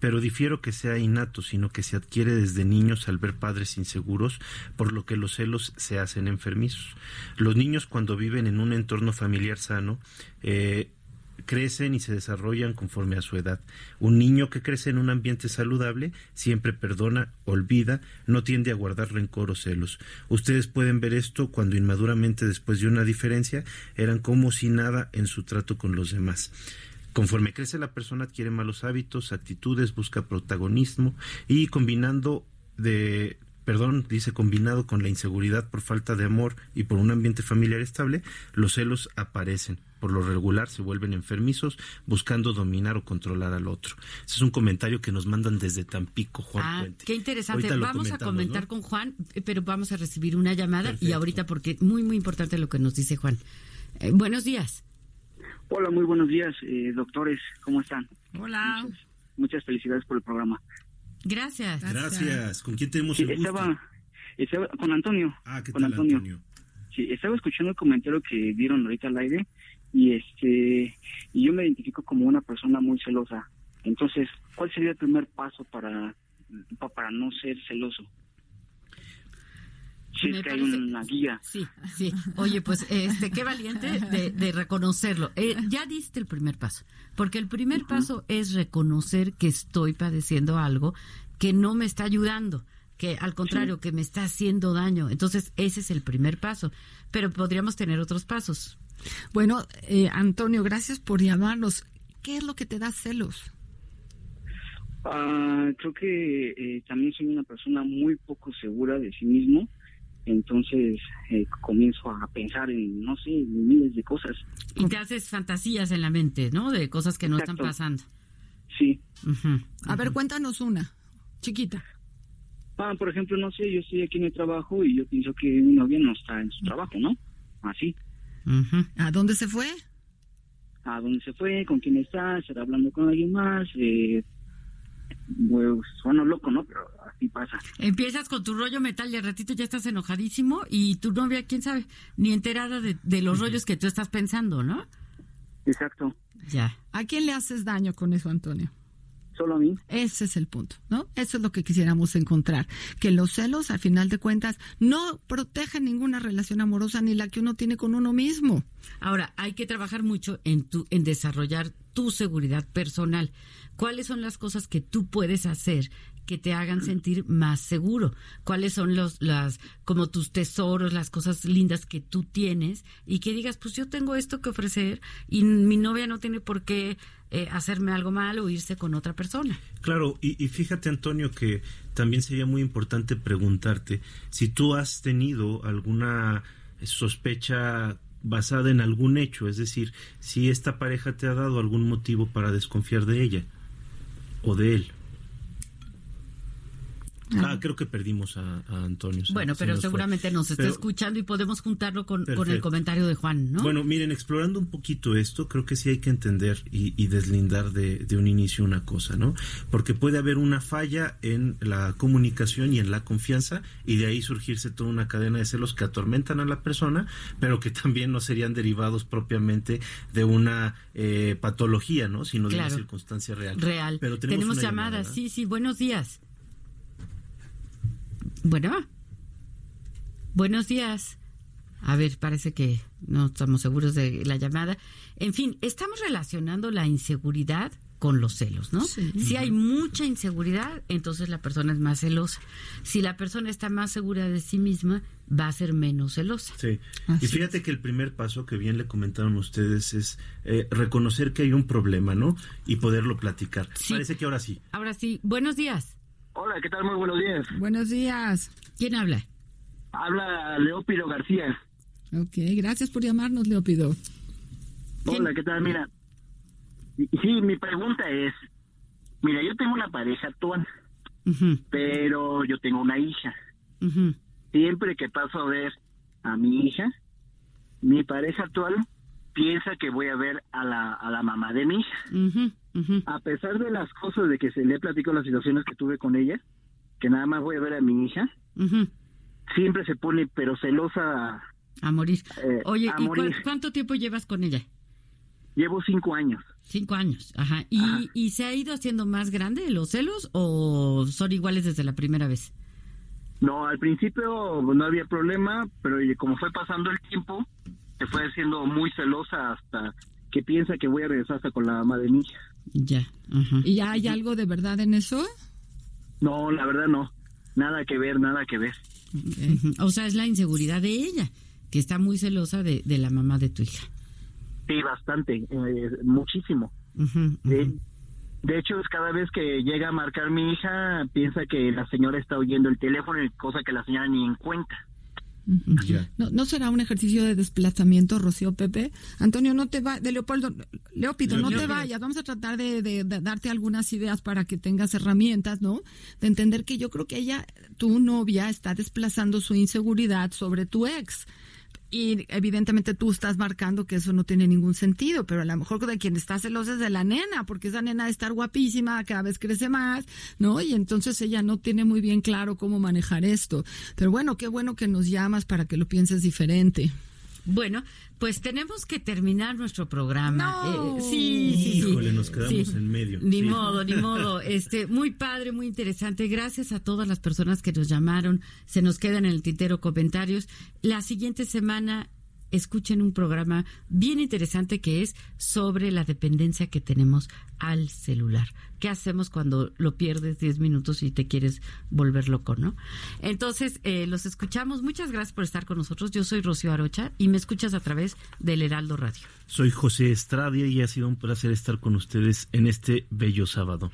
pero difiero que sea innato, sino que se adquiere desde niños al ver padres inseguros, por lo que los celos se hacen enfermizos. Los niños cuando viven en un entorno familiar sano, eh, crecen y se desarrollan conforme a su edad. Un niño que crece en un ambiente saludable siempre perdona, olvida, no tiende a guardar rencor o celos. Ustedes pueden ver esto cuando inmaduramente después de una diferencia eran como si nada en su trato con los demás. Conforme crece la persona adquiere malos hábitos, actitudes, busca protagonismo y combinando de perdón, dice, combinado con la inseguridad por falta de amor y por un ambiente familiar estable, los celos aparecen. Por lo regular se vuelven enfermizos buscando dominar o controlar al otro. Ese es un comentario que nos mandan desde Tampico, Juan Ah, Puente. qué interesante. Vamos a comentar ¿no? con Juan, eh, pero vamos a recibir una llamada y ahorita porque muy, muy importante lo que nos dice Juan. Eh, buenos días. Hola, muy buenos días, eh, doctores. ¿Cómo están? Hola. Muchas, muchas felicidades por el programa. Gracias. Gracias. ¿Con quién tenemos Sí, el gusto? estaba, estaba con Antonio. Ah, ¿qué con tal, Antonio? Sí, estaba escuchando el comentario que dieron ahorita al aire y este y yo me identifico como una persona muy celosa. Entonces, ¿cuál sería el primer paso para pa- para no ser celoso? Si Me es que hay una guía. Sí, sí. Oye, pues este, qué valiente de, de reconocerlo. Eh, ya diste el primer paso, porque el primer paso es reconocer que estoy padeciendo algo que no me está ayudando, que al contrario, que me está haciendo daño. Entonces, ese es el primer paso. Pero podríamos tener otros pasos. Bueno, eh, Antonio, gracias por llamarnos. ¿Qué es lo que te da celos? Ah, creo que eh, también soy una persona muy poco segura de sí mismo, entonces eh, comienzo a pensar en, no sé, en miles de cosas. Y te haces fantasías en la mente, ¿no? De cosas que no están pasando. Sí. A ver, cuéntanos una, chiquita. Ah, por ejemplo, no sé, yo estoy aquí en el trabajo y yo pienso que mi novia no está en su trabajo, ¿no? Así. ¿A dónde se fue? ¿A dónde se fue? ¿Con quién está? ¿Estará hablando con alguien más? Eh, pues, suena loco, ¿no? Pero así pasa. Empiezas con tu rollo metal y al ratito ya estás enojadísimo y tu novia, quién sabe, ni enterada de, de los rollos que tú estás pensando, ¿no? Exacto. Ya. ¿A quién le haces daño con eso, Antonio? Solo a mí. Ese es el punto, ¿no? Eso es lo que quisiéramos encontrar. Que los celos, a final de cuentas, no protegen ninguna relación amorosa ni la que uno tiene con uno mismo. Ahora, hay que trabajar mucho en tu, en desarrollar tu seguridad personal. ¿Cuáles son las cosas que tú puedes hacer que te hagan sentir más seguro? ¿Cuáles son los, las, como tus tesoros, las cosas lindas que tú tienes y que digas, pues yo tengo esto que ofrecer y mi novia no tiene por qué eh, hacerme algo mal o irse con otra persona? Claro, y, y fíjate Antonio que también sería muy importante preguntarte si tú has tenido alguna sospecha basada en algún hecho, es decir, si esta pareja te ha dado algún motivo para desconfiar de ella o de él. Ah, creo que perdimos a, a Antonio. se- Bueno, se pero fue. seguramente nos está Pero- escuchando y podemos juntarlo con, con el comentario de Juan, ¿no? Bueno, miren, explorando un poquito esto, creo que sí hay que entender y, y deslindar de, de un inicio una cosa, ¿no? Porque puede haber una falla en la comunicación y en la confianza y de ahí surgirse toda una cadena de celos que atormentan a la persona, pero que también no serían derivados propiamente de una eh, patología, ¿no? Sino de Claro. una circunstancia real. Real. Pero tenemos llamadas, sí, sí, buenos días. Bueno. Buenos días. A ver, parece que no estamos seguros de la llamada. En fin, estamos relacionando la inseguridad con los celos, ¿no? Sí. Si hay mucha inseguridad, entonces la persona es más celosa. Si la persona está más segura de sí misma, va a ser menos celosa. Sí. Así y fíjate que el primer paso que bien le comentaron ustedes es eh, reconocer que hay un problema, ¿no? Y poderlo platicar. Parece que ahora sí. Ahora sí, buenos días. Hola, ¿qué tal? Muy buenos días. Buenos días. ¿Quién habla? Habla Leópido García. Ok, gracias por llamarnos, Leopido. Hola, ¿qué tal? Mira, sí, mi pregunta es, mira, yo tengo una pareja actual, pero yo tengo una hija. Siempre que paso a ver a mi hija, mi pareja actual piensa que voy a ver a la, a la mamá de mi hija. A pesar de las cosas de que se le platicó las situaciones que tuve con ella, que nada más voy a ver a mi hija, siempre se pone pero celosa. A morir. eh, Oye, a ¿y morir. cu- cuánto tiempo llevas con ella? Llevo cinco años. Cinco años, ajá. ¿Y, ¿Y se ha ido haciendo más grande los celos o son iguales desde la primera vez? No, al principio no había problema, pero como fue pasando el tiempo, se fue haciendo muy celosa hasta que piensa que voy a regresar hasta con la mamá de mi hija. Ya. ajá. ¿Y ya hay algo de verdad en eso? No, la verdad no. Nada que ver, nada que ver. O sea, es la inseguridad de ella, que está muy celosa de, de la mamá de tu hija. Sí, bastante, eh, muchísimo. Sí. De hecho, cada vez que llega a marcar mi hija, piensa que la señora está oyendo el teléfono, cosa que la señora ni en cuenta. ¿No, ¿No será un ejercicio de desplazamiento, Rocío Pepe? Antonio, no te va, de Leopoldo, Leopito, no te vayas. Vamos a tratar de, de, darte algunas ideas para que tengas herramientas, ¿no? De entender que yo creo que ella, tu novia, está desplazando su inseguridad sobre tu ex. Y evidentemente tú estás marcando que eso no tiene ningún sentido, pero a lo mejor de quien está celosa es de la nena, porque esa nena de estar guapísima, cada vez crece más, ¿no? Y entonces ella no tiene muy bien claro cómo manejar esto. Pero bueno, qué bueno que nos llamas para que lo pienses diferente. Bueno, pues tenemos que terminar nuestro programa. No. Eh, sí, sí, Híjole, nos quedamos en medio. Ni Sí. modo, ni modo. Este, muy padre, muy interesante. Gracias a todas las personas que nos llamaron. Se nos quedan en el tintero comentarios. La siguiente semana escuchen un programa bien interesante que es sobre la dependencia que tenemos al celular. ¿Qué hacemos cuando lo pierdes 10 minutos y te quieres volver loco, no? Entonces, eh, los escuchamos. Muchas gracias por estar con nosotros. Yo soy Rocío Arocha y me escuchas a través del Heraldo Radio. Soy José Estradia y ha sido un placer estar con ustedes en este bello sábado.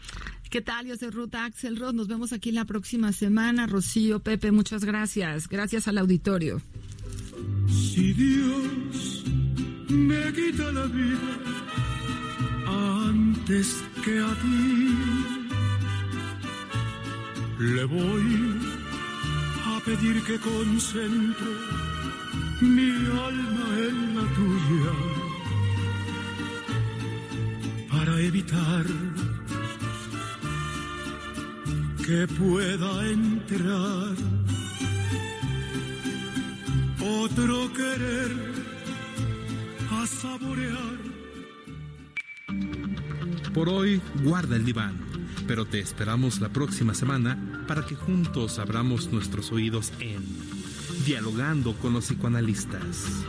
¿Qué tal? Yo soy Ruta Axel Rod. Nos vemos aquí la próxima semana. Rocío, Pepe, muchas gracias. Gracias al auditorio. Si Dios me quita la vida antes que a ti, le voy a pedir que concentre mi alma en la tuya para evitar que pueda entrar otro querer a saborear. Por hoy, guarda el diván, pero te esperamos la próxima semana para que juntos abramos nuestros oídos en Dialogando con los psicoanalistas.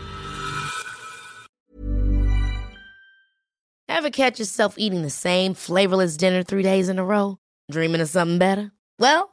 Ever catch yourself eating the same flavorless dinner three days in a row? Dreaming of something better? Well,